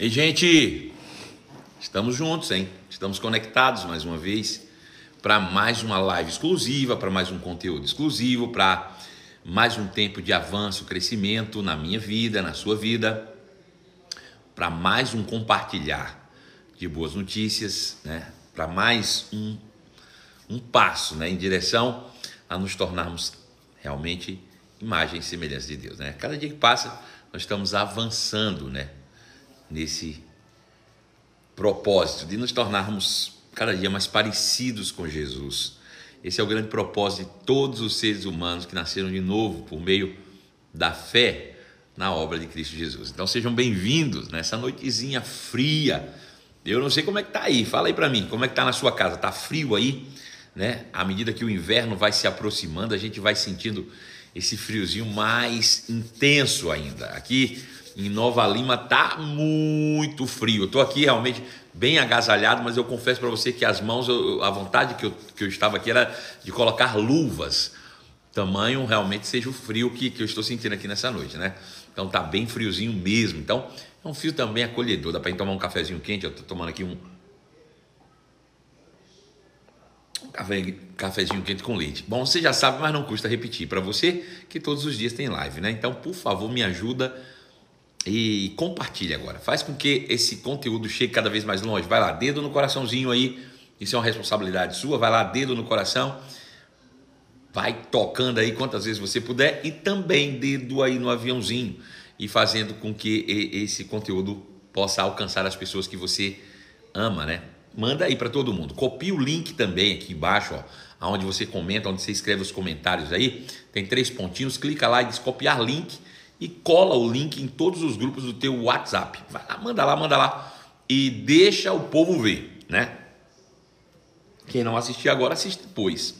E gente, estamos juntos, hein? Estamos conectados mais uma vez para mais uma live exclusiva, para mais um conteúdo exclusivo, para mais um tempo de avanço, crescimento na minha vida, na sua vida, para mais um compartilhar de boas notícias, né? Para mais um um passo, né, em direção a nos tornarmos realmente imagem e semelhança de Deus, né? Cada dia que passa, nós estamos avançando, né? Nesse propósito de nos tornarmos cada dia mais parecidos com Jesus. Esse é o grande propósito de todos os seres humanos que nasceram de novo por meio da fé na obra de Cristo Jesus. Então sejam bem-vindos nessa noitezinha fria. Eu não sei como é que tá aí. Fala aí para mim, como é que tá na sua casa? Tá frio aí, né? À medida que o inverno vai se aproximando, a gente vai sentindo esse friozinho mais intenso ainda. Aqui em Nova Lima tá muito frio. Eu tô aqui realmente bem agasalhado, mas eu confesso para você que as mãos, eu, a vontade que eu, que eu estava aqui era de colocar luvas. Tamanho realmente seja o frio que, que eu estou sentindo aqui nessa noite, né? Então tá bem friozinho mesmo. Então é um frio também acolhedor. Dá para tomar um cafezinho quente. Eu tô tomando aqui um, Café, cafezinho quente com leite. Bom, você já sabe, mas não custa repetir para você que todos os dias tem live, né? Então, por favor, me ajuda e compartilhe agora. Faz com que esse conteúdo chegue cada vez mais longe. Vai lá, dedo no coraçãozinho aí. Isso é uma responsabilidade sua. Vai lá, dedo no coração. Vai tocando aí quantas vezes você puder e também dedo aí no aviãozinho e fazendo com que esse conteúdo possa alcançar as pessoas que você ama, né? Manda aí para todo mundo. Copie o link também aqui embaixo, ó, onde você comenta, onde você escreve os comentários aí. Tem três pontinhos. Clica lá e diz copiar link e cola o link em todos os grupos do teu WhatsApp. Vai lá, manda lá, manda lá e deixa o povo ver, né? Quem não assistir agora, assiste depois.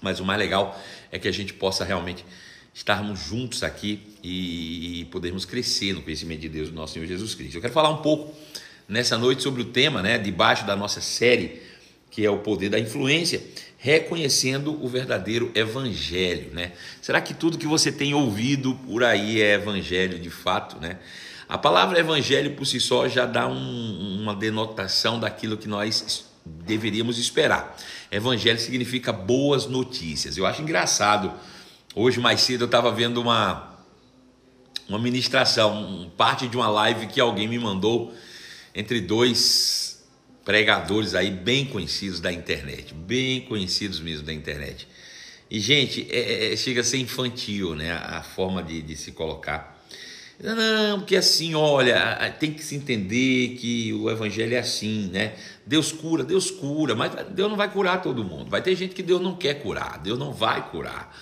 Mas o mais legal é que a gente possa realmente estarmos juntos aqui e podermos crescer no conhecimento de Deus, do nosso Senhor Jesus Cristo. Eu quero falar um pouco nessa noite sobre o tema, né, debaixo da nossa série, que é o poder da influência reconhecendo o verdadeiro evangelho, né? Será que tudo que você tem ouvido por aí é evangelho de fato, né? A palavra evangelho por si só já dá um, uma denotação daquilo que nós deveríamos esperar. Evangelho significa boas notícias. Eu acho engraçado. Hoje mais cedo eu estava vendo uma uma ministração, parte de uma live que alguém me mandou entre dois pregadores aí bem conhecidos da internet, bem conhecidos mesmo da internet. E, gente, é, é, é, chega a ser infantil, né? A, forma de, de, se colocar. Não, porque assim, olha, tem que se entender que o evangelho é assim, né? Deus cura, Deus cura, mas Deus não vai curar todo mundo. Vai ter gente que Deus não quer curar, Deus não vai curar.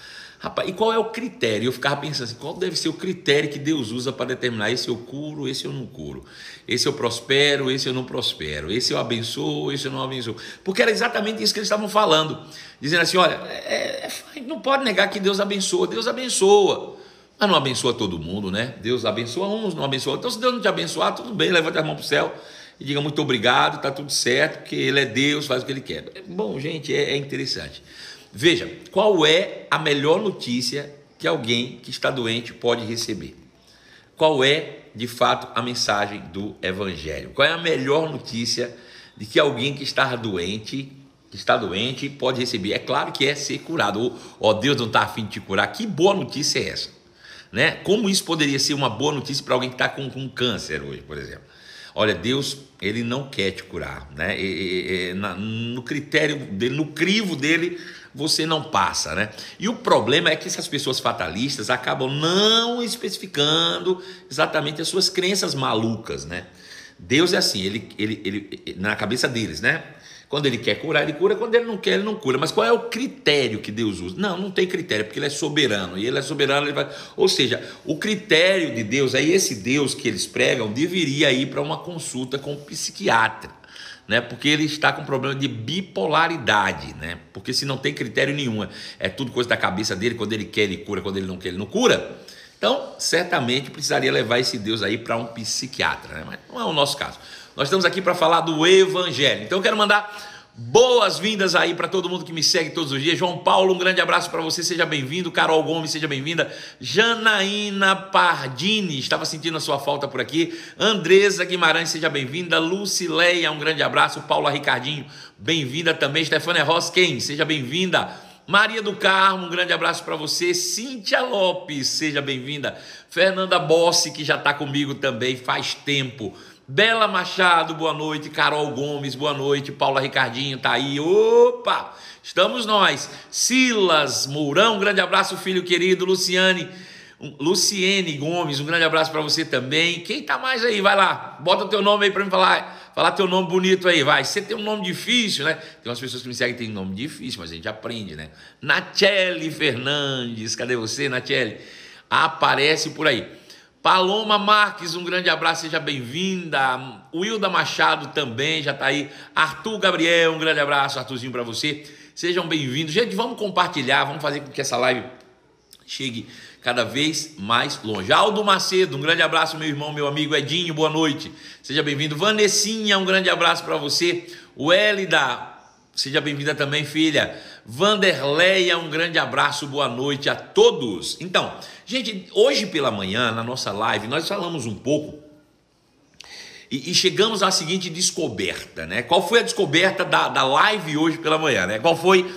Rapaz, e qual é o critério? Eu ficava pensando assim, qual deve ser o critério que Deus usa para determinar esse eu curo, esse eu não curo, esse eu prospero, esse eu não prospero, esse eu abençoo, esse eu não abençoo. Porque era exatamente isso que eles estavam falando, dizendo assim, olha, é, é, não pode negar que Deus abençoa, Deus abençoa, mas não abençoa todo mundo, né? Deus abençoa uns, não abençoa. Então, se Deus não te abençoar, tudo bem, levanta a mão para o céu e diga muito obrigado, está tudo certo, porque Ele é Deus, faz o que Ele quer. Bom, gente, é, é interessante. Veja, qual é a melhor notícia que alguém que está doente pode receber? Qual é, de fato, a mensagem do Evangelho? Qual é a melhor notícia de que alguém que está doente, que está doente, pode receber? É claro que é ser curado. Ó, oh, Deus não está afim de te curar. Que boa notícia é essa? Né? Como isso poderia ser uma boa notícia para alguém que está com, com câncer hoje, por exemplo? Olha, Deus, ele não quer te curar, né? E, e, e, na, no critério dele, no crivo dele, você não passa, né? E o problema é que essas pessoas fatalistas acabam não especificando exatamente as suas crenças malucas, né? Deus é assim, ele, ele, ele na cabeça deles, né? Quando ele quer curar, ele cura. Quando ele não quer, ele não cura. Mas qual é o critério que Deus usa? Não, não tem critério, porque ele é soberano. E ele é soberano, ele vai. Ou seja, o critério de Deus, aí esse Deus que eles pregam, deveria ir para uma consulta com um psiquiatra né? Porque ele está com problema de bipolaridade, né? Porque se não tem critério nenhum, é tudo coisa da cabeça dele, quando ele quer ele cura, quando ele não quer ele não cura. Então, certamente precisaria levar esse Deus aí para um psiquiatra, né? Mas não é o nosso caso. Nós estamos aqui para falar do evangelho. Então eu quero mandar Boas-vindas aí para todo mundo que me segue todos os dias. João Paulo, um grande abraço para você, seja bem-vindo. Carol Gomes, seja bem-vinda. Janaína Pardini, estava sentindo a sua falta por aqui. Andresa Guimarães, seja bem-vinda. Lucileia, um grande abraço. Paula Ricardinho, bem-vinda também. Stefania Rosken, seja bem-vinda. Maria do Carmo, um grande abraço para você. Cíntia Lopes, seja bem-vinda. Fernanda Bossi, que já está comigo também faz tempo. Bela Machado, boa noite. Carol Gomes, boa noite. Paula Ricardinho tá aí. Opa! Estamos nós. Silas Mourão, um grande abraço, filho querido. Luciane, Luciene Gomes, um grande abraço para você também. Quem tá mais aí? Vai lá, bota o teu nome aí para me falar. Falar teu nome bonito aí, vai. Você tem um nome difícil, né? Tem umas pessoas que me seguem que tem nome difícil, mas a gente aprende, né? Nachelle Fernandes, cadê você, Nachelle? Aparece por aí. Paloma Marques, um grande abraço, seja bem-vinda. Wilda Machado também já está aí. Arthur Gabriel, um grande abraço, Arthurzinho, para você. Sejam bem-vindos. Gente, vamos compartilhar, vamos fazer com que essa live chegue cada vez mais longe. Aldo Macedo, um grande abraço, meu irmão, meu amigo Edinho, boa noite. Seja bem-vindo. Vanessinha, um grande abraço para você. O Elida, seja bem-vinda também, filha. Vanderleia, um grande abraço, boa noite a todos. Então, gente, hoje pela manhã, na nossa live, nós falamos um pouco e, e chegamos à seguinte descoberta, né? Qual foi a descoberta da, da live hoje pela manhã, né? Qual foi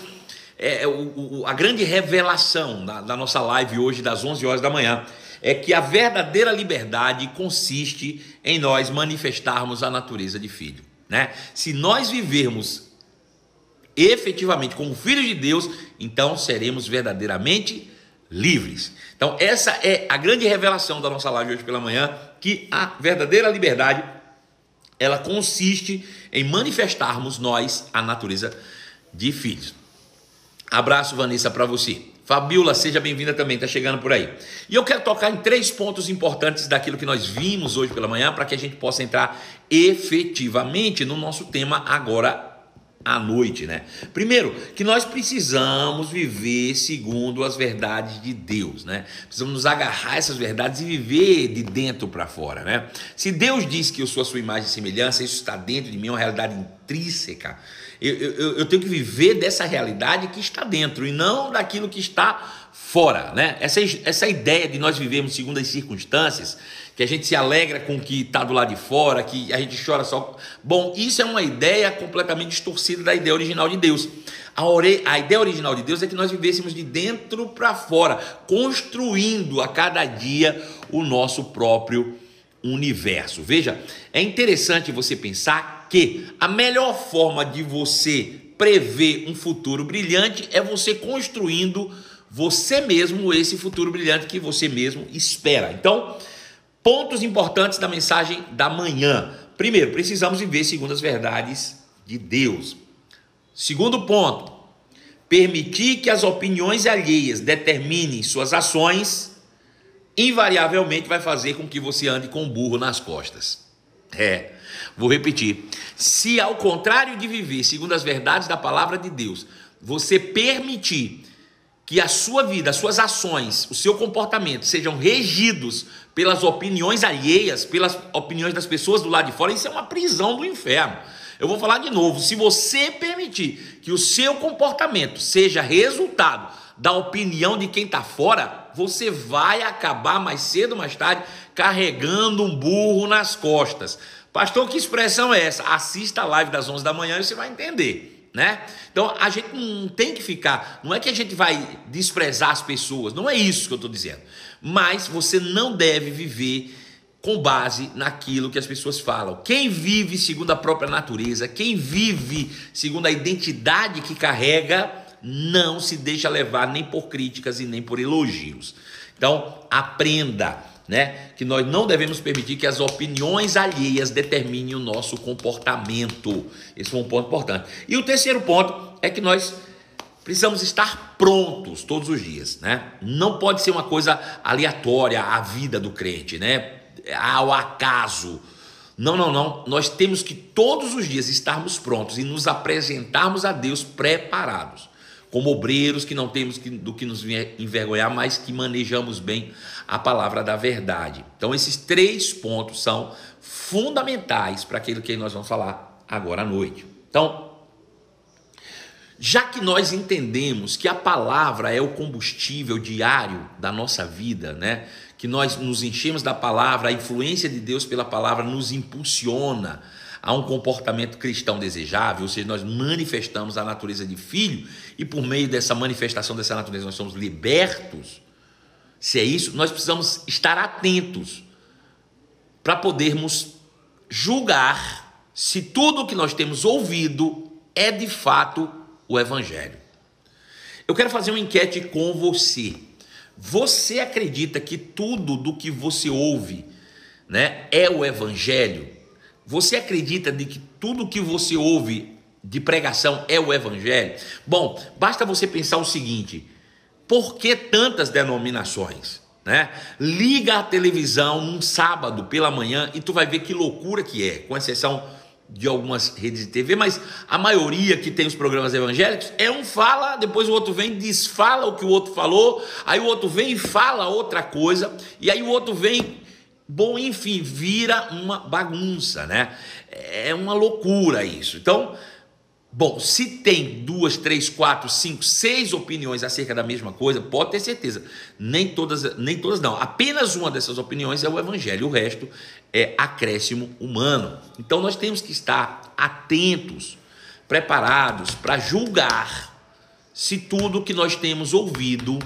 é, o, o, a grande revelação da, da nossa live hoje, das 11 horas da manhã? É que a verdadeira liberdade consiste em nós manifestarmos a natureza de filho, né? Se nós vivermos efetivamente como filhos de Deus, então seremos verdadeiramente livres. Então, essa é a grande revelação da nossa live hoje pela manhã, que a verdadeira liberdade ela consiste em manifestarmos nós a natureza de filhos. Abraço, Vanessa, para você. Fabiola, seja bem-vinda também, está chegando por aí. E eu quero tocar em três pontos importantes daquilo que nós vimos hoje pela manhã, para que a gente possa entrar efetivamente no nosso tema agora à noite, né? Primeiro, que nós precisamos viver segundo as verdades de Deus, né? Precisamos nos agarrar essas verdades e viver de dentro para fora, né? Se Deus diz que eu sou a sua imagem e semelhança, isso está dentro de mim, é uma realidade intrínseca. Eu, eu, eu tenho que viver dessa realidade que está dentro e não daquilo que está fora, né? Essa, essa ideia de nós vivermos segundo as circunstâncias que a gente se alegra com o que está do lado de fora, que a gente chora só. Bom, isso é uma ideia completamente distorcida da ideia original de Deus. A, ore... a ideia original de Deus é que nós vivêssemos de dentro para fora, construindo a cada dia o nosso próprio universo. Veja, é interessante você pensar que a melhor forma de você prever um futuro brilhante é você construindo você mesmo esse futuro brilhante que você mesmo espera. Então, Pontos importantes da mensagem da manhã. Primeiro, precisamos viver segundo as verdades de Deus. Segundo ponto, permitir que as opiniões alheias determinem suas ações, invariavelmente vai fazer com que você ande com burro nas costas. É, vou repetir. Se ao contrário de viver segundo as verdades da palavra de Deus, você permitir que a sua vida, as suas ações, o seu comportamento sejam regidos pelas opiniões alheias, pelas opiniões das pessoas do lado de fora, isso é uma prisão do inferno. Eu vou falar de novo: se você permitir que o seu comportamento seja resultado da opinião de quem está fora, você vai acabar mais cedo ou mais tarde carregando um burro nas costas. Pastor, que expressão é essa? Assista a live das 11 da manhã e você vai entender né? Então a gente não tem que ficar, não é que a gente vai desprezar as pessoas, não é isso que eu estou dizendo. Mas você não deve viver com base naquilo que as pessoas falam. Quem vive segundo a própria natureza, quem vive segundo a identidade que carrega, não se deixa levar nem por críticas e nem por elogios. Então, aprenda né? Que nós não devemos permitir que as opiniões alheias determinem o nosso comportamento. Esse foi um ponto importante. E o terceiro ponto é que nós precisamos estar prontos todos os dias, né? Não pode ser uma coisa aleatória a vida do crente, né? Ao acaso. Não, não, não. Nós temos que todos os dias estarmos prontos e nos apresentarmos a Deus preparados como obreiros que não temos do que nos envergonhar, mas que manejamos bem a palavra da verdade. Então, esses três pontos são fundamentais para aquilo que nós vamos falar agora à noite. Então, Já que nós entendemos que a palavra é o combustível diário da nossa vida, né? Que nós nos enchemos da palavra, a influência de Deus pela palavra nos impulsiona a um comportamento cristão desejável, ou seja, nós manifestamos a natureza de filho e por meio dessa manifestação dessa natureza nós somos libertos. Se é isso, nós precisamos estar atentos para podermos julgar se tudo o que nós temos ouvido é de fato o evangelho. Eu quero fazer uma enquete com você. Você acredita que tudo do que você ouve, né, é o evangelho? Você acredita de que tudo que você ouve de pregação é o evangelho? Bom, basta você pensar o seguinte: por que tantas denominações? Né? Liga a televisão num sábado pela manhã e tu vai ver que loucura que é, com exceção de algumas redes de TV, mas a maioria que tem os programas evangélicos é um fala, depois o outro vem desfala o que o outro falou, aí o outro vem e fala outra coisa, e aí o outro vem Bom, enfim, vira uma bagunça, né? É uma loucura isso. Então, bom, se tem duas, três, quatro, cinco, seis opiniões acerca da mesma coisa, pode ter certeza. Nem todas, nem todas não. Apenas uma dessas opiniões é o evangelho, o resto é acréscimo humano. Então nós temos que estar atentos, preparados para julgar se tudo que nós temos ouvido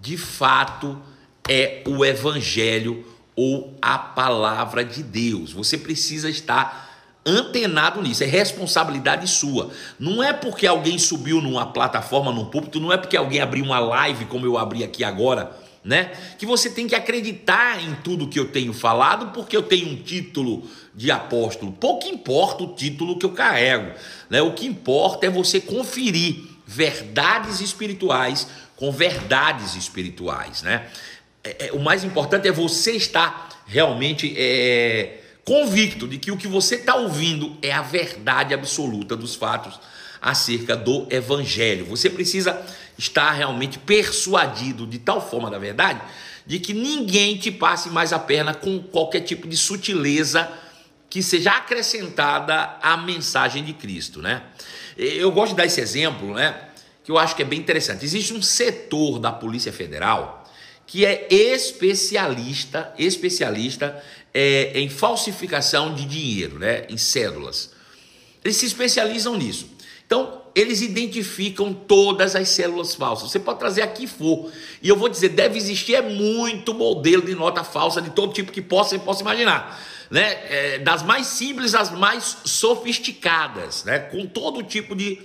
de fato é o evangelho ou a palavra de Deus. Você precisa estar antenado nisso, é responsabilidade sua. Não é porque alguém subiu numa plataforma, num púlpito, não é porque alguém abriu uma live como eu abri aqui agora, né? Que você tem que acreditar em tudo que eu tenho falado, porque eu tenho um título de apóstolo. Pouco importa o título que eu carrego, né? O que importa é você conferir verdades espirituais com verdades espirituais, né? É, é, o mais importante é você estar realmente é, convicto de que o que você está ouvindo é a verdade absoluta dos fatos acerca do evangelho. Você precisa estar realmente persuadido de tal forma da verdade de que ninguém te passe mais a perna com qualquer tipo de sutileza que seja acrescentada à mensagem de Cristo, né? Eu gosto de dar esse exemplo, né? Que eu acho que é bem interessante. Existe um setor da Polícia Federal que é especialista, especialista é, em falsificação de dinheiro, né, em cédulas. Eles se especializam nisso. Então, eles identificam todas as células falsas. Você pode trazer aqui for. E eu vou dizer, deve existir é muito modelo de nota falsa de todo tipo que possa, possa imaginar. Né? É, das mais simples às mais sofisticadas, né? com todo tipo de,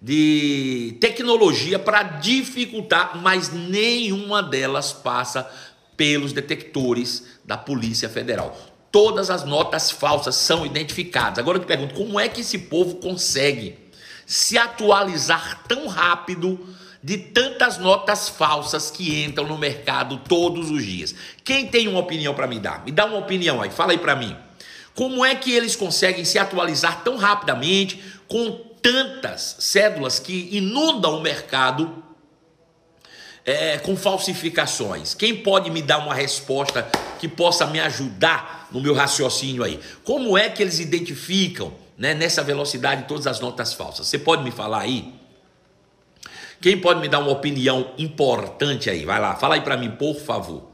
de tecnologia para dificultar, mas nenhuma delas passa pelos detectores da Polícia Federal. Todas as notas falsas são identificadas. Agora eu te pergunto, como é que esse povo consegue se atualizar tão rápido de tantas notas falsas que entram no mercado todos os dias? Quem tem uma opinião para me dar? Me dá uma opinião aí, fala aí para mim. Como é que eles conseguem se atualizar tão rapidamente com tantas cédulas que inundam o mercado é, com falsificações. Quem pode me dar uma resposta que possa me ajudar no meu raciocínio aí? Como é que eles identificam né, nessa velocidade todas as notas falsas? Você pode me falar aí? Quem pode me dar uma opinião importante aí? Vai lá, fala aí para mim, por favor.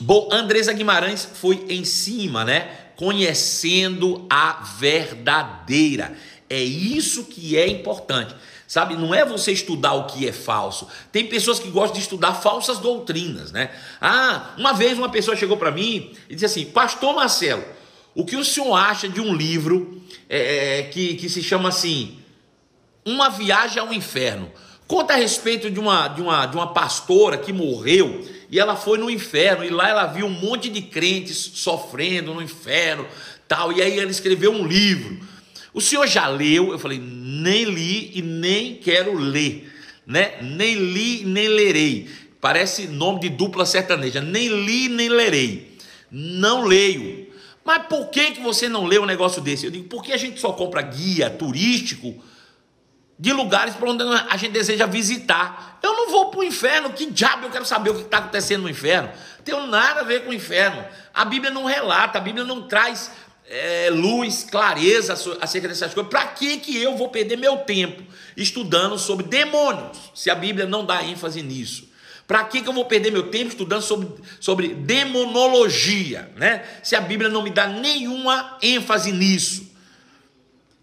Bom, Andresa Guimarães foi em cima, né? Conhecendo a verdadeira. É isso que é importante. Sabe, não é você estudar o que é falso. Tem pessoas que gostam de estudar falsas doutrinas, né? Ah, uma vez uma pessoa chegou para mim e disse assim: Pastor Marcelo, o que o senhor acha de um livro é, é que, que se chama assim, Uma Viagem ao Inferno? Conta a respeito de uma, de, uma, de uma pastora que morreu e ela foi no inferno e lá ela viu um monte de crentes sofrendo no inferno, tal. E aí ela escreveu um livro. O senhor já leu? Eu falei, nem li e nem quero ler, né? Nem li nem lerei. Parece nome de dupla sertaneja. Nem li nem lerei. Não leio. Mas por que, que você não lê um negócio desse? Eu digo, porque a gente só compra guia turístico de lugares para onde a gente deseja visitar. Eu não vou para o inferno, que diabo eu quero saber o que está acontecendo no inferno? Tem nada a ver com o inferno. A Bíblia não relata, a Bíblia não traz é, luz, clareza acerca dessas coisas. Para que, que eu vou perder meu tempo estudando sobre demônios, se a Bíblia não dá ênfase nisso? Para que, que eu vou perder meu tempo estudando sobre, sobre demonologia, né? Se a Bíblia não me dá nenhuma ênfase nisso.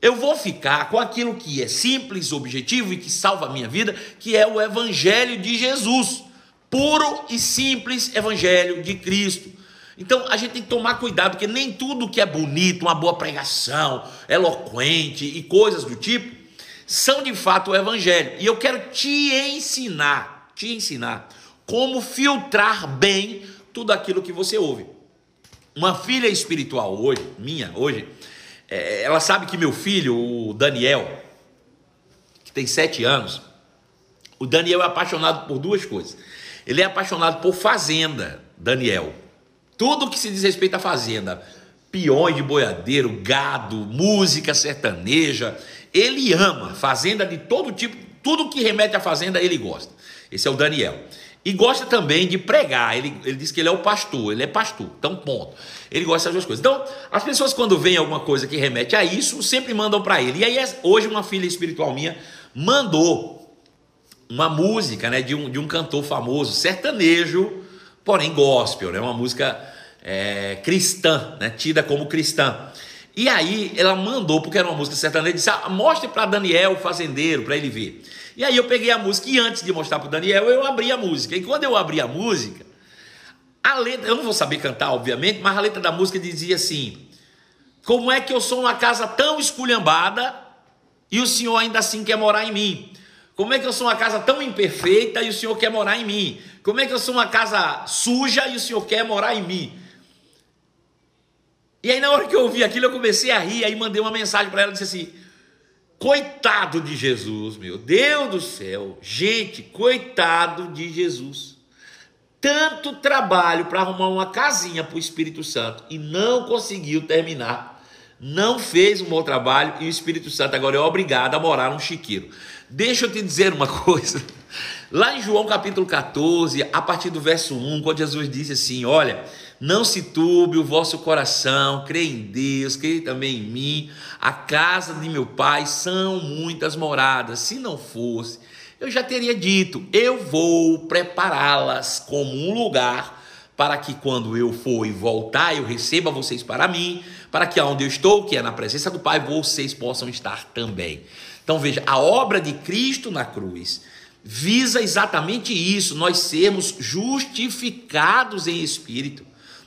Eu vou ficar com aquilo que é simples, objetivo e que salva a minha vida, que é o Evangelho de Jesus. Puro e simples Evangelho de Cristo. Então a gente tem que tomar cuidado, porque nem tudo que é bonito, uma boa pregação, eloquente e coisas do tipo, são de fato o Evangelho. E eu quero te ensinar, te ensinar como filtrar bem tudo aquilo que você ouve. Uma filha espiritual hoje, minha hoje, é, ela sabe que meu filho, o Daniel, que tem sete anos, o Daniel é apaixonado por duas coisas. Ele é apaixonado por fazenda, Daniel. Tudo que se diz respeito à fazenda, peões de boiadeiro, gado, música sertaneja, ele ama fazenda de todo tipo, tudo que remete à fazenda ele gosta. Esse é o Daniel. E gosta também de pregar. Ele, ele diz que ele é o pastor, ele é pastor. Então, ponto. Ele gosta dessas duas coisas. Então, as pessoas, quando veem alguma coisa que remete a isso, sempre mandam para ele. E aí, hoje, uma filha espiritual minha mandou uma música né, de, um, de um cantor famoso, sertanejo, porém gospel, né, uma música é, cristã, né, tida como cristã. E aí, ela mandou, porque era uma música sertaneja, disse: ah, mostre para Daniel, o fazendeiro, para ele ver. E aí eu peguei a música e antes de mostrar para o Daniel, eu abri a música. E quando eu abri a música, a letra, eu não vou saber cantar, obviamente, mas a letra da música dizia assim: Como é que eu sou uma casa tão esculhambada e o Senhor ainda assim quer morar em mim? Como é que eu sou uma casa tão imperfeita e o Senhor quer morar em mim? Como é que eu sou uma casa suja e o Senhor quer morar em mim? E aí, na hora que eu ouvi aquilo, eu comecei a rir, aí mandei uma mensagem para ela, disse assim: Coitado de Jesus, meu Deus do céu. Gente, coitado de Jesus. Tanto trabalho para arrumar uma casinha para o Espírito Santo e não conseguiu terminar. Não fez um bom trabalho e o Espírito Santo agora é obrigado a morar num chiqueiro. Deixa eu te dizer uma coisa. Lá em João capítulo 14, a partir do verso 1, quando Jesus disse assim: Olha, não se turbe o vosso coração, crê em Deus, crê também em mim. A casa de meu pai são muitas moradas. Se não fosse, eu já teria dito: eu vou prepará-las como um lugar para que quando eu for e voltar, eu receba vocês para mim, para que aonde eu estou, que é na presença do Pai, vocês possam estar também. Então veja, a obra de Cristo na cruz visa exatamente isso, nós sermos justificados em espírito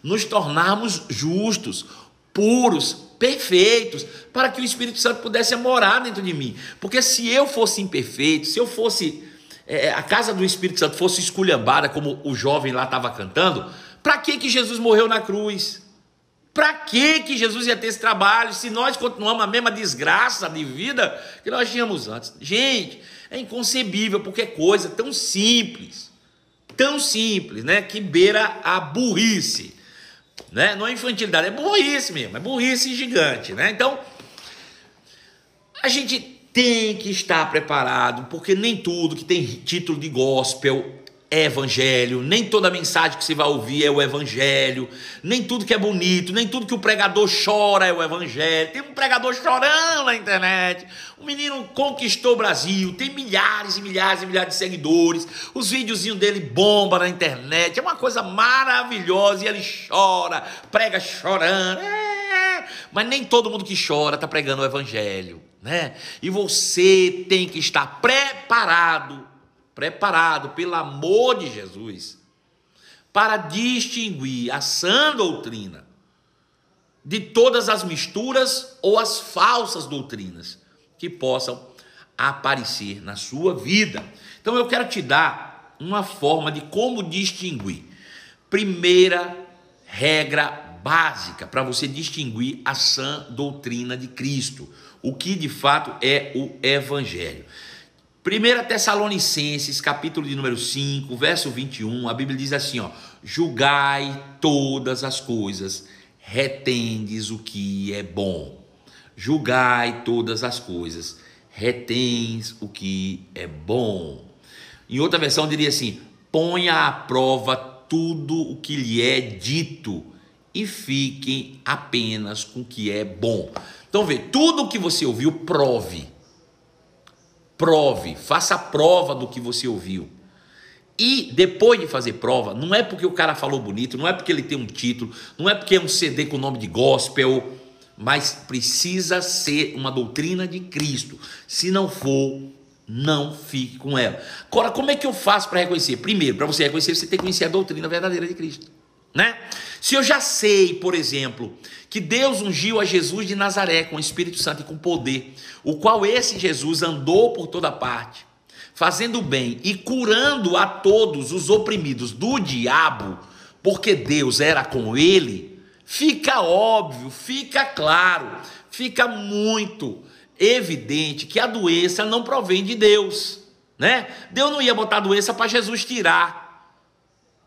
nos tornarmos justos, puros, perfeitos, para que o Espírito Santo pudesse morar dentro de mim. Porque se eu fosse imperfeito, se eu fosse é, a casa do Espírito Santo fosse esculhambada, como o jovem lá estava cantando, para que que Jesus morreu na cruz? Para que que Jesus ia ter esse trabalho se nós continuamos a mesma desgraça de vida que nós tínhamos antes? Gente, é inconcebível porque é coisa tão simples, tão simples, né, que beira a burrice né? Não é infantilidade, é burrice mesmo, é burrice gigante, né? Então, a gente tem que estar preparado, porque nem tudo que tem título de gospel é evangelho, nem toda mensagem que você vai ouvir é o evangelho, nem tudo que é bonito, nem tudo que o pregador chora é o evangelho. Tem um pregador chorando na internet, o menino conquistou o Brasil, tem milhares e milhares e milhares de seguidores, os videozinhos dele bombam na internet, é uma coisa maravilhosa e ele chora, prega chorando, é, mas nem todo mundo que chora está pregando o evangelho, né? E você tem que estar preparado preparado pelo amor de Jesus para distinguir a sã doutrina de todas as misturas ou as falsas doutrinas que possam aparecer na sua vida. Então eu quero te dar uma forma de como distinguir. Primeira regra básica para você distinguir a sã doutrina de Cristo, o que de fato é o evangelho. 1 Tessalonicenses, capítulo de número 5, verso 21, a Bíblia diz assim, ó: Julgai todas as coisas, retendes o que é bom. Julgai todas as coisas, retens o que é bom. Em outra versão diria assim: ponha à prova tudo o que lhe é dito, e fiquem apenas com o que é bom. Então vê, tudo o que você ouviu, prove. Prove, faça prova do que você ouviu. E depois de fazer prova, não é porque o cara falou bonito, não é porque ele tem um título, não é porque é um CD com nome de gospel, mas precisa ser uma doutrina de Cristo. Se não for, não fique com ela. Agora, como é que eu faço para reconhecer? Primeiro, para você reconhecer, você tem que conhecer a doutrina verdadeira de Cristo, né? Se eu já sei, por exemplo, que Deus ungiu a Jesus de Nazaré com o Espírito Santo e com poder, o qual esse Jesus andou por toda parte, fazendo bem e curando a todos os oprimidos do diabo, porque Deus era com ele, fica óbvio, fica claro, fica muito evidente que a doença não provém de Deus, né? Deus não ia botar a doença para Jesus tirar.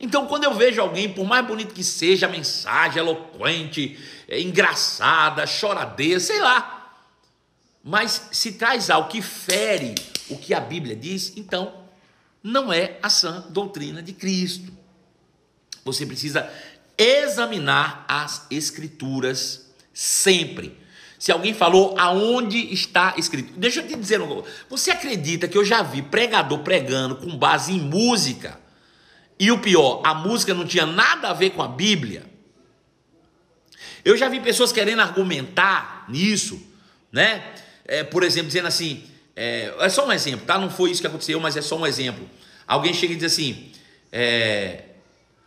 Então, quando eu vejo alguém, por mais bonito que seja a mensagem, eloquente, é, engraçada, choradeira, sei lá, mas se traz algo que fere o que a Bíblia diz, então não é a sã doutrina de Cristo. Você precisa examinar as escrituras sempre. Se alguém falou aonde está escrito, deixa eu te dizer um. Você acredita que eu já vi pregador pregando com base em música? E o pior, a música não tinha nada a ver com a Bíblia? Eu já vi pessoas querendo argumentar nisso, né? É, por exemplo, dizendo assim, é, é, só um exemplo, tá? Não foi isso que aconteceu, mas é só um exemplo. Alguém chega e diz assim, é,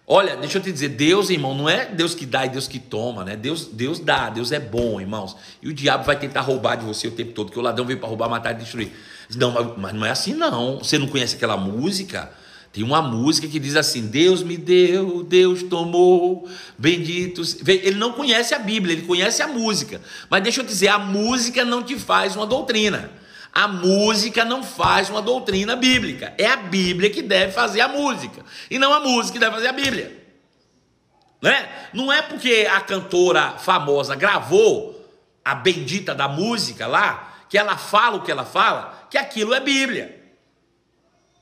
Olha, deixa eu te dizer, Deus, irmão, não é Deus que dá e Deus que toma, né? Deus, Deus dá, Deus é bom, irmãos. E o diabo vai tentar roubar de você o tempo todo, que o ladrão veio para roubar, matar e destruir. Não, mas, mas não é assim não. Você não conhece aquela música? Tem uma música que diz assim: Deus me deu, Deus tomou, bendito. Ele não conhece a Bíblia, ele conhece a música. Mas deixa eu dizer, a música não te faz uma doutrina. A música não faz uma doutrina bíblica. É a Bíblia que deve fazer a música. E não a música que deve fazer a Bíblia. Né? Não é porque a cantora famosa gravou a bendita da música lá, que ela fala o que ela fala, que aquilo é Bíblia.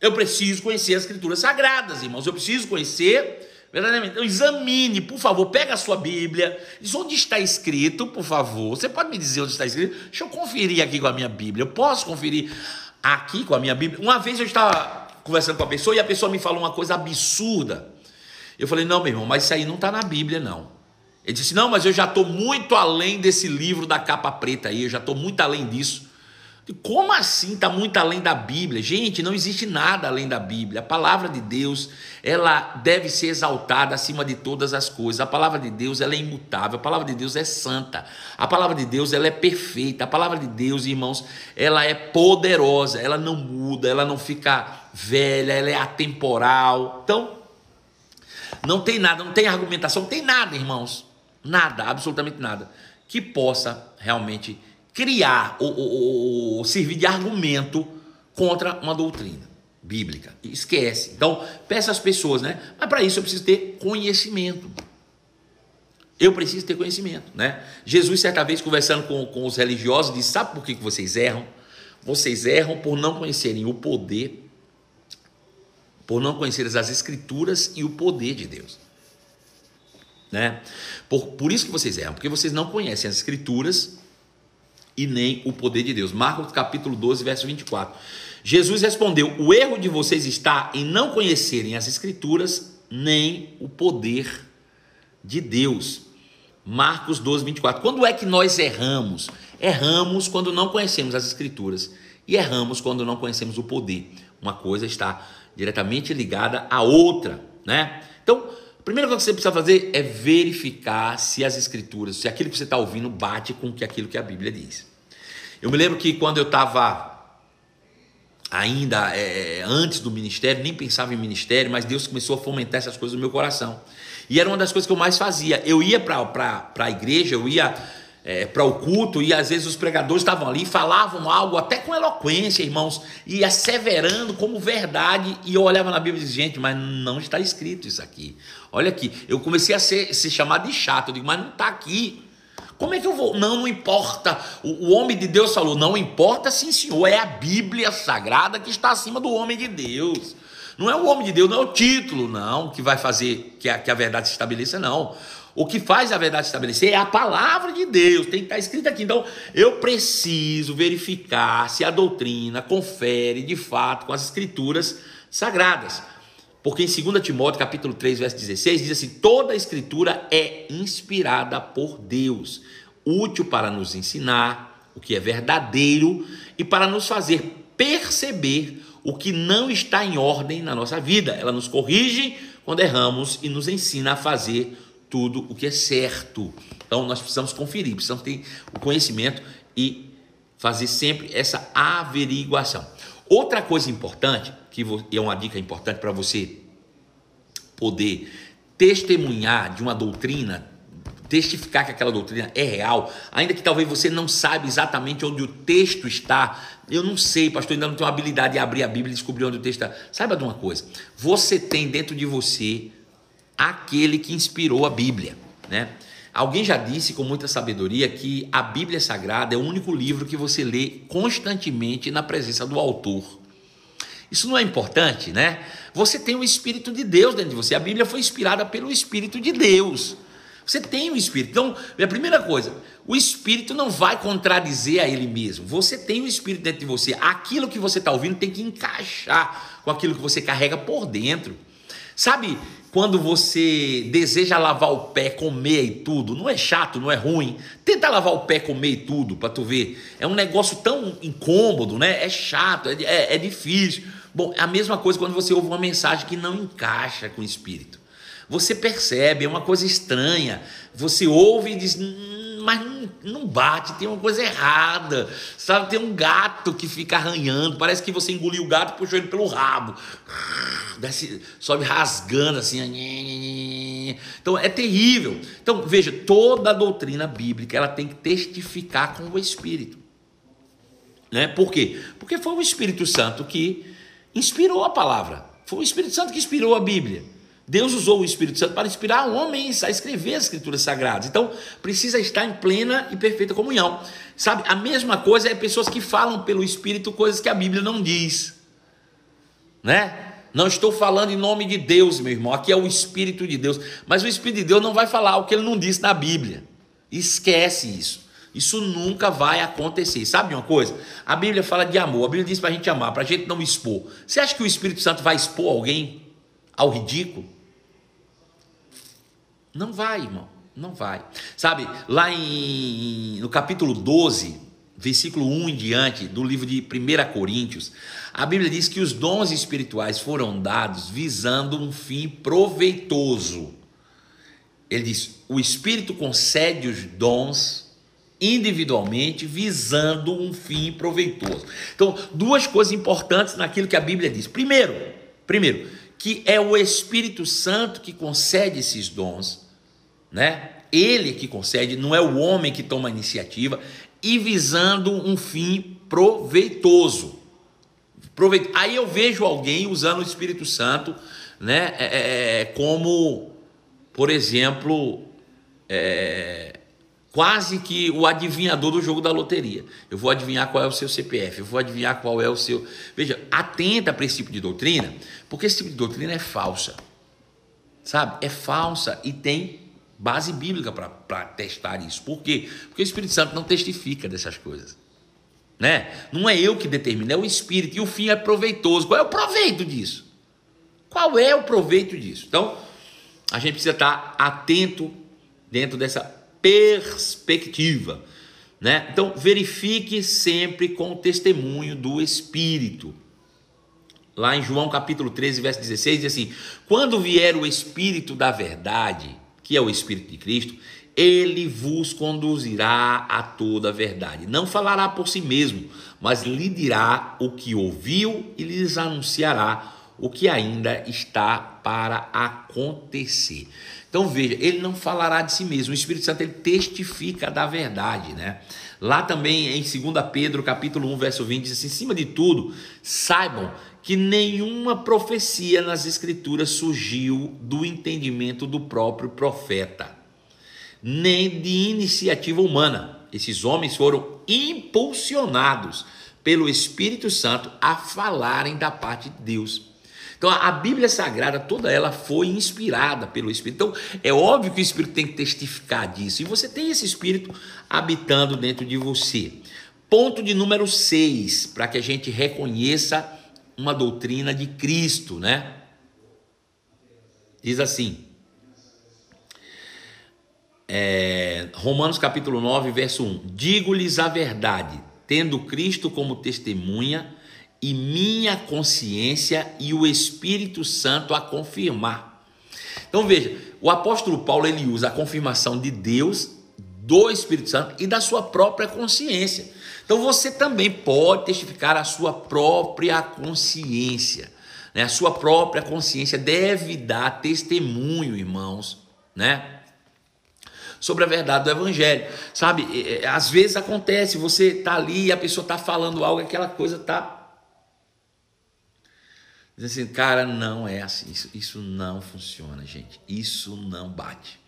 Eu preciso conhecer as escrituras sagradas, irmãos. Eu preciso conhecer Verdadeiramente. Então, examine, por favor, pega a sua Bíblia, diz onde está escrito, por favor. Você pode me dizer onde está escrito? Deixa eu conferir aqui com a minha Bíblia. Eu posso conferir aqui com a minha Bíblia? Uma vez eu estava conversando com a pessoa e a pessoa me falou uma coisa absurda. Eu falei, não, meu irmão, mas isso aí não está na Bíblia, não. Ele disse, não, mas eu já estou muito além desse livro da capa preta aí, eu já estou muito além disso. Como assim está muito além da Bíblia? Gente, não existe nada além da Bíblia. A palavra de Deus, ela deve ser exaltada acima de todas as coisas. A palavra de Deus, ela é imutável. A palavra de Deus é santa. A palavra de Deus, ela é perfeita. A palavra de Deus, irmãos, ela é poderosa. Ela não muda, ela não fica velha, ela é atemporal. Então, não tem nada, não tem argumentação, não tem nada, irmãos. Nada, absolutamente nada que possa realmente criar ou, ou, ou servir de argumento contra uma doutrina bíblica. Esquece. Então, peça às pessoas, né? Mas para isso eu preciso ter conhecimento. Eu preciso ter conhecimento, né? Jesus, certa vez, conversando com, com os religiosos, disse: Sabe por que, vocês erram? Vocês erram por não conhecerem o poder, por não conhecerem as Escrituras e o poder de Deus. Né? Por, por isso que vocês erram, porque vocês não conhecem as Escrituras e nem o poder de Deus. Marcos capítulo 12, verso 24. Jesus respondeu: O erro de vocês está em não conhecerem as Escrituras nem o poder de Deus. Marcos 12, 24. Quando é que nós erramos? Erramos quando não conhecemos as Escrituras e erramos quando não conhecemos o poder. Uma coisa está diretamente ligada à outra, né? Então, a primeira coisa que você precisa fazer é verificar se as escrituras, se aquilo que você está ouvindo bate com aquilo que a Bíblia diz. Eu me lembro que quando eu estava ainda é, é, antes do ministério, nem pensava em ministério, mas Deus começou a fomentar essas coisas no meu coração. E era uma das coisas que eu mais fazia. Eu ia para a igreja, eu ia é, para o culto e às vezes os pregadores estavam ali, falavam algo até com eloquência, irmãos, e asseverando como verdade, e eu olhava na Bíblia e dizia, gente, mas não está escrito isso aqui. Olha aqui, eu comecei a ser, ser chamado de chato, eu digo, mas não está aqui. Como é que eu vou? Não, não importa. O, o, homem de Deus falou: não importa, sim, senhor. É a Bíblia sagrada que está acima do homem de Deus. Não é o homem de Deus, não é o título, não, que vai fazer que a, que a verdade se estabeleça, não. O que faz a verdade estabelecer é a palavra de Deus, tem que estar escrito aqui. Então, eu preciso verificar se a doutrina confere de fato com as escrituras sagradas. Porque em 2 Timóteo, capítulo 3, verso 16, diz assim: toda a escritura é inspirada por Deus, útil para nos ensinar o que é verdadeiro e para nos fazer perceber o que não está em ordem na nossa vida. Ela nos corrige quando erramos e nos ensina a fazer tudo o que é certo. Então nós precisamos conferir, precisamos ter o conhecimento e fazer sempre essa averiguação. Outra coisa importante, que é uma dica importante para você poder testemunhar de uma doutrina, testificar que aquela doutrina é real, ainda que talvez você não saiba exatamente onde o texto está. Eu não sei, pastor, ainda não tenho habilidade de abrir a Bíblia e descobrir onde o texto está. Saiba de uma coisa: você tem dentro de você aquele que inspirou a Bíblia, né? Alguém já disse com muita sabedoria que a Bíblia Sagrada é o único livro que você lê constantemente na presença do autor. Isso não é importante, né? Você tem o Espírito de Deus dentro de você. A Bíblia foi inspirada pelo Espírito de Deus. Você tem o Espírito. Então, a primeira coisa, o Espírito não vai contradizer a ele mesmo. Você tem o Espírito dentro de você. Aquilo que você está ouvindo tem que encaixar com aquilo que você carrega por dentro. Sabe quando você deseja lavar o pé, comer e tudo, não é chato, não é ruim. Tenta lavar o pé, comer e tudo, para tu ver. É um negócio tão incômodo, né? É chato, é, é, é difícil. Bom, a mesma coisa quando você ouve uma mensagem que não encaixa com o espírito. Você percebe, é uma coisa estranha. Você ouve e diz, hum, mas não, bate, tem uma coisa errada. Sabe, tem um gato que fica arranhando. Parece que você engoliu o gato e puxou ele pelo rabo. Desce, sobe rasgando assim. Então é terrível. Então veja, toda a doutrina bíblica ela tem que testificar com o Espírito. Né? Por quê? Porque foi o Espírito Santo que inspirou a palavra. Foi o Espírito Santo que inspirou a Bíblia. Deus usou o Espírito Santo para inspirar homens a escrever as escrituras sagradas. Então, precisa estar em plena e perfeita comunhão. Sabe, a mesma coisa é pessoas que falam pelo Espírito coisas que a Bíblia não diz. Né? Não estou falando em nome de Deus, meu irmão. Aqui é o Espírito de Deus. Mas o Espírito de Deus não vai falar o que ele não disse na Bíblia. Esquece isso. Isso nunca vai acontecer. Sabe uma coisa? A Bíblia fala de amor. A Bíblia diz para a gente amar, para a gente não expor. Você acha que o Espírito Santo vai expor alguém ao ridículo? Não vai, irmão. Não vai. Sabe, lá em, no capítulo 12, versículo 1 em diante, do livro de 1 Coríntios, a Bíblia diz que os dons espirituais foram dados visando um fim proveitoso. Ele diz: o Espírito concede os dons individualmente, visando um fim proveitoso. Então, duas coisas importantes naquilo que a Bíblia diz. Primeiro, primeiro, que é o Espírito Santo que concede esses dons, né? Ele que concede, não é o homem que toma a iniciativa e visando um fim proveitoso. Proveito. Aí eu vejo alguém usando o Espírito Santo, né? É, é, é como, por exemplo, é, quase que o adivinhador do jogo da loteria. Eu vou adivinhar qual é o seu CPF, eu vou adivinhar qual é o seu. Veja, atenta para esse tipo de doutrina, porque esse tipo de doutrina é falsa. Sabe? É falsa e tem base bíblica para testar isso. Por quê? Porque o Espírito Santo não testifica dessas coisas. Né? Não é eu que determino, é o Espírito. E o fim é proveitoso. Qual é o proveito disso? Qual é o proveito disso? Então, a gente precisa estar atento dentro dessa perspectiva. Né? Então, verifique sempre com o testemunho do Espírito. Lá em João capítulo 13, verso 16, diz assim: Quando vier o Espírito da verdade, que é o Espírito de Cristo, ele vos conduzirá a toda a verdade. Não falará por si mesmo, mas lhe dirá o que ouviu e lhes anunciará o que ainda está para acontecer. Então veja, ele não falará de si mesmo. O Espírito Santo ele testifica da verdade, né? Lá também em 2 Pedro, capítulo 1, verso 20, diz assim: "Acima de tudo, saibam que nenhuma profecia nas escrituras surgiu do entendimento do próprio profeta, nem de iniciativa humana. Esses homens foram impulsionados pelo Espírito Santo a falarem da parte de Deus. Então a Bíblia Sagrada, toda ela foi inspirada pelo Espírito. Então é óbvio que o Espírito tem que testificar disso. E você tem esse Espírito habitando dentro de você. Ponto de número 6, para que a gente reconheça uma doutrina de Cristo, né? Diz assim, é, Romanos capítulo 9, verso 1: Digo-lhes a verdade, tendo Cristo como testemunha, e minha consciência e o Espírito Santo a confirmar. Então veja, o apóstolo Paulo ele usa a confirmação de Deus, do Espírito Santo e da sua própria consciência. Então você também pode testificar a sua própria consciência. Né? A sua própria consciência deve dar testemunho, irmãos, né? sobre a verdade do evangelho. Sabe, às vezes acontece, você está ali e a pessoa está falando algo, aquela coisa está. Diz assim, cara, não é assim, isso, isso não funciona, gente. Isso não bate.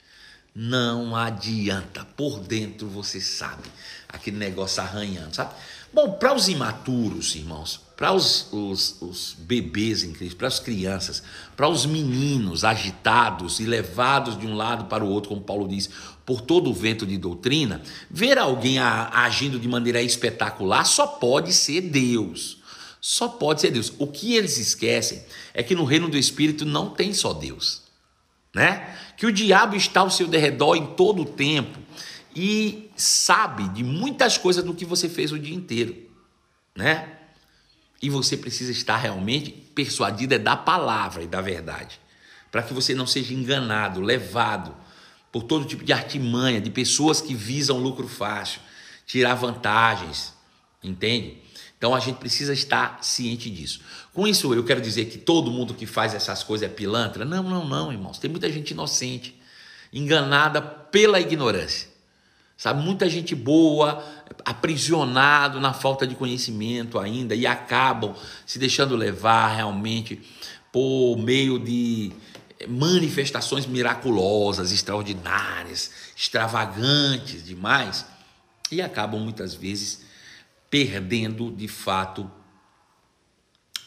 Não adianta. Por dentro você sabe. Aquele negócio arranhando, sabe? Bom, para os imaturos, irmãos, para os, os, os, bebês em Cristo, para as crianças, para os meninos agitados e levados de um lado para o outro, como Paulo diz, por todo o vento de doutrina, ver alguém agindo de maneira espetacular só pode ser Deus. Só pode ser Deus. O que eles esquecem é que no reino do Espírito não tem só Deus, né? Que o diabo está ao seu derredor em todo o tempo e sabe de muitas coisas do que você fez o dia inteiro, né? E você precisa estar realmente persuadido é da palavra e da verdade, para que você não seja enganado, levado por todo tipo de artimanha, de pessoas que visam lucro fácil, tirar vantagens, entende? Então a gente precisa estar ciente disso. Com isso eu quero dizer que todo mundo que faz essas coisas é pilantra? Não, não, não, irmãos. Tem muita gente inocente, enganada pela ignorância. Sabe, muita gente boa, aprisionado na falta de conhecimento ainda e acabam se deixando levar realmente por meio de manifestações miraculosas, extraordinárias, extravagantes demais e acabam muitas vezes perdendo de fato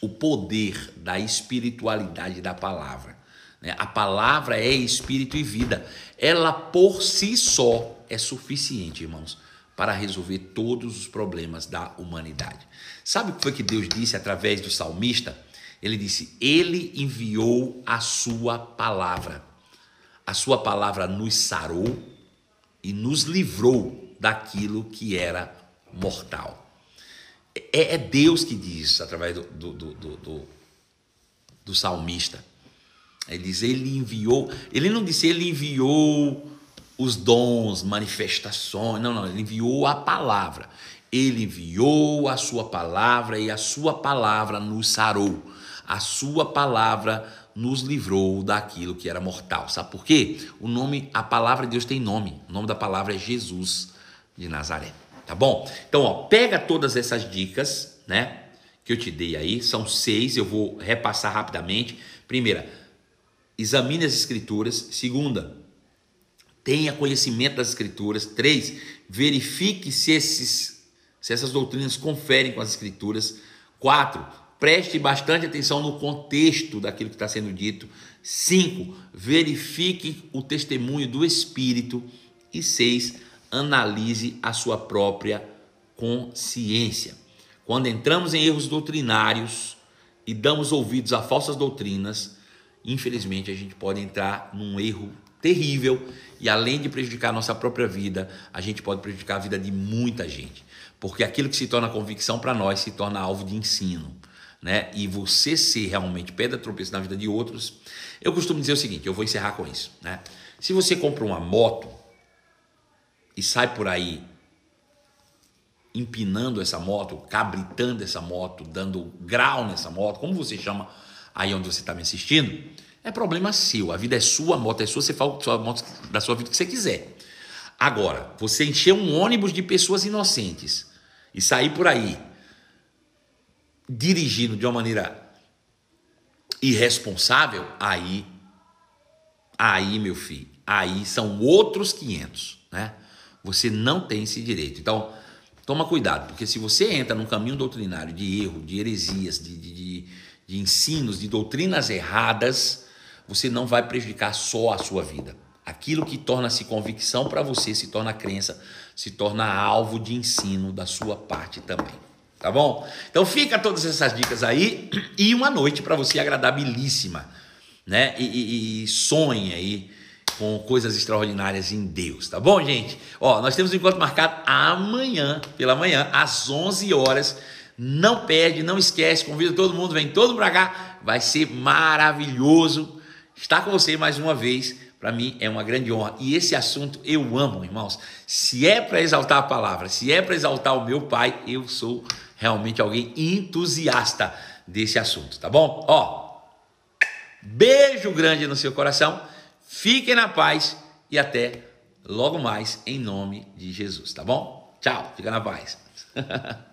o poder da espiritualidade da palavra. Né? A palavra é espírito e vida. Ela por si só é suficiente, irmãos, para resolver todos os problemas da humanidade. Sabe o que foi que Deus disse através do salmista? Ele disse: Ele enviou a sua palavra. A sua palavra nos sarou e nos livrou daquilo que era mortal. É, é Deus que diz através do, do, do, do, do salmista. Ele diz: Ele enviou. Ele não disse, Ele enviou os dons, manifestações. Não, não, ele enviou a palavra. Ele enviou a sua palavra e a sua palavra nos sarou. A sua palavra nos livrou daquilo que era mortal. Sabe por quê? O nome, a palavra de Deus tem nome. O nome da palavra é Jesus de Nazaré. Tá bom? Então, ó, pega todas essas dicas, né? Que eu te dei aí, são seis, eu vou repassar rapidamente. Primeira, examine as escrituras. Segunda, tenha conhecimento das escrituras. Três, verifique se, esses, se essas doutrinas conferem com as escrituras. Quatro, preste bastante atenção no contexto daquilo que está sendo dito. Cinco, verifique o testemunho do Espírito. E seis, analise a sua própria consciência. Quando entramos em erros doutrinários e damos ouvidos a falsas doutrinas, infelizmente a gente pode entrar num erro terrível e além de prejudicar a nossa própria vida, a gente pode prejudicar a vida de muita gente, porque aquilo que se torna convicção para nós se torna alvo de ensino, né? E você ser realmente pedra tropeço na vida de outros, eu costumo dizer o seguinte, eu vou encerrar com isso, né? Se você compra uma moto e sai por aí empinando essa moto, cabritando essa moto, dando grau nessa moto, como você chama aí onde você está me assistindo, é problema seu. A vida é sua, a moto é sua, você fala a moto da sua vida que você quiser. Agora, você encher um ônibus de pessoas inocentes e sair por aí dirigindo de uma maneira irresponsável, aí, aí, meu filho, aí são outros 500, né? Você não tem esse direito. Então, toma cuidado, porque se você entra num caminho doutrinário de erro, de heresias, de, de, de de ensinos, de doutrinas erradas, você não vai prejudicar só a sua vida. Aquilo que torna-se convicção para você se torna crença, se torna alvo de ensino da sua parte também. Tá bom? Então fica todas essas dicas aí e uma noite para você agradabilíssima, né? E, e, e sonhe aí com coisas extraordinárias em Deus, tá bom, gente? Ó, nós temos um encontro marcado amanhã, pela manhã, às 11 horas. Não perde, não esquece, convida todo mundo, vem todo para cá, vai ser maravilhoso estar com você mais uma vez. Para mim é uma grande honra. E esse assunto eu amo, irmãos. Se é para exaltar a palavra, se é para exaltar o meu pai, eu sou realmente alguém entusiasta desse assunto, tá bom? Ó, beijo grande no seu coração. Fiquem na paz e até logo mais em nome de Jesus, tá bom? Tchau, fica na paz.